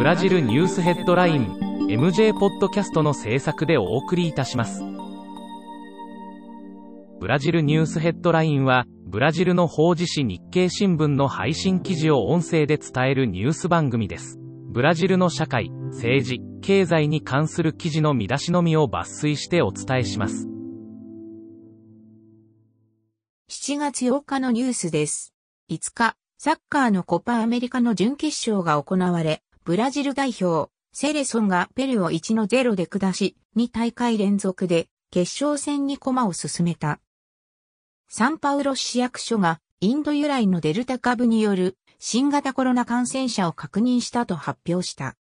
ブラジルニュースヘッドライン MJ ポッドキャストの制作でお送りいたします。ブラジルニュースヘッドラインは、ブラジルの法事紙日経新聞の配信記事を音声で伝えるニュース番組です。ブラジルの社会、政治、経済に関する記事の見出しのみを抜粋してお伝えします。7月8日のニュースです。5日、サッカーのコパアメリカの準決勝が行われ、ブラジル代表、セレソンがペルを1-0で下し、2大会連続で決勝戦に駒を進めた。サンパウロ市役所がインド由来のデルタ株による新型コロナ感染者を確認したと発表した。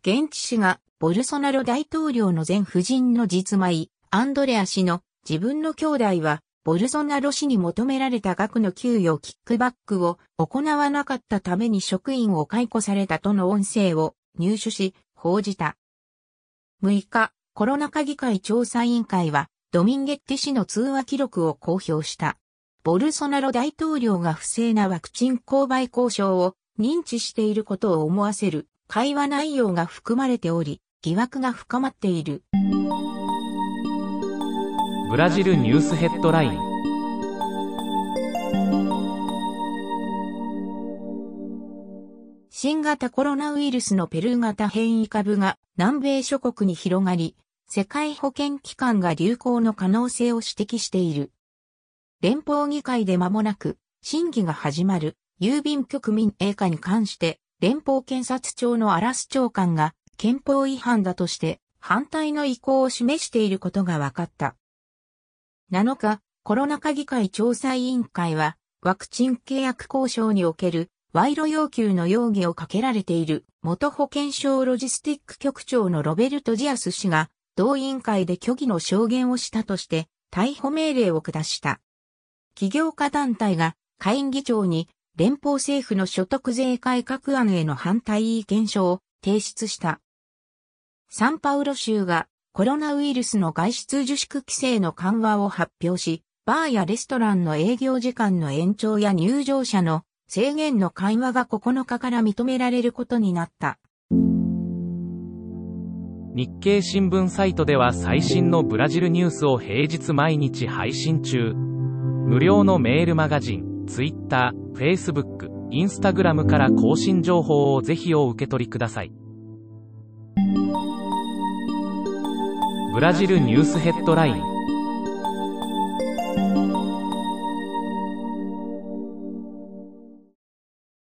現地紙がボルソナロ大統領の前夫人の実米、アンドレア氏の自分の兄弟はボルソナロ氏に求められた額の給与キックバックを行わなかったために職員を解雇されたとの音声を入手し、報じた。6日、コロナ禍議会調査委員会は、ドミンゲッティ氏の通話記録を公表した。ボルソナロ大統領が不正なワクチン購買交渉を認知していることを思わせる会話内容が含まれており、疑惑が深まっている。ブラジルニュースヘッドライン新型コロナウイルスのペルー型変異株が南米諸国に広がり、世界保健機関が流行の可能性を指摘している。連邦議会で間もなく審議が始まる郵便局民営化に関して連邦検察庁のアラス長官が憲法違反だとして反対の意向を示していることが分かった。7日、コロナ禍議会調査委員会は、ワクチン契約交渉における賄賂要求の容疑をかけられている元保健省ロジスティック局長のロベルト・ジアス氏が同委員会で虚偽の証言をしたとして逮捕命令を下した。企業家団体が会員議長に連邦政府の所得税改革案への反対意見書を提出した。サンパウロ州がコロナウイルスの外出自粛規制の緩和を発表し、バーやレストランの営業時間の延長や入場者の制限の緩和が9日から認められることになった。日経新聞サイトでは最新のブラジルニュースを平日毎日配信中。無料のメールマガジン、Twitter、Facebook、Instagram から更新情報をぜひお受け取りください。ブラジルニュースヘッドライン。